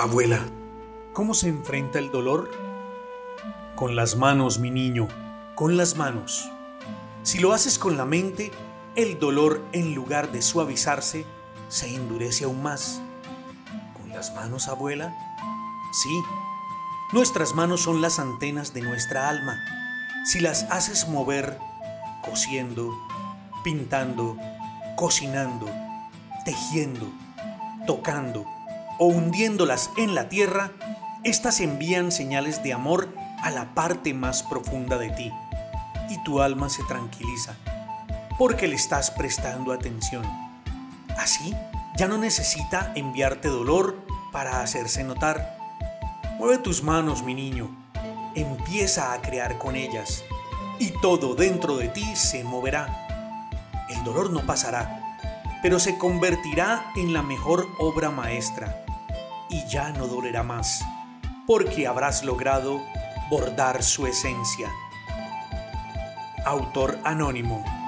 Abuela, ¿cómo se enfrenta el dolor? Con las manos, mi niño, con las manos. Si lo haces con la mente, el dolor, en lugar de suavizarse, se endurece aún más. ¿Con las manos, abuela? Sí, nuestras manos son las antenas de nuestra alma. Si las haces mover, cosiendo, pintando, cocinando, tejiendo, tocando, o hundiéndolas en la tierra, éstas envían señales de amor a la parte más profunda de ti y tu alma se tranquiliza porque le estás prestando atención. Así, ya no necesita enviarte dolor para hacerse notar. Mueve tus manos, mi niño, empieza a crear con ellas y todo dentro de ti se moverá. El dolor no pasará, pero se convertirá en la mejor obra maestra y ya no dolerá más, porque habrás logrado bordar su esencia. Autor anónimo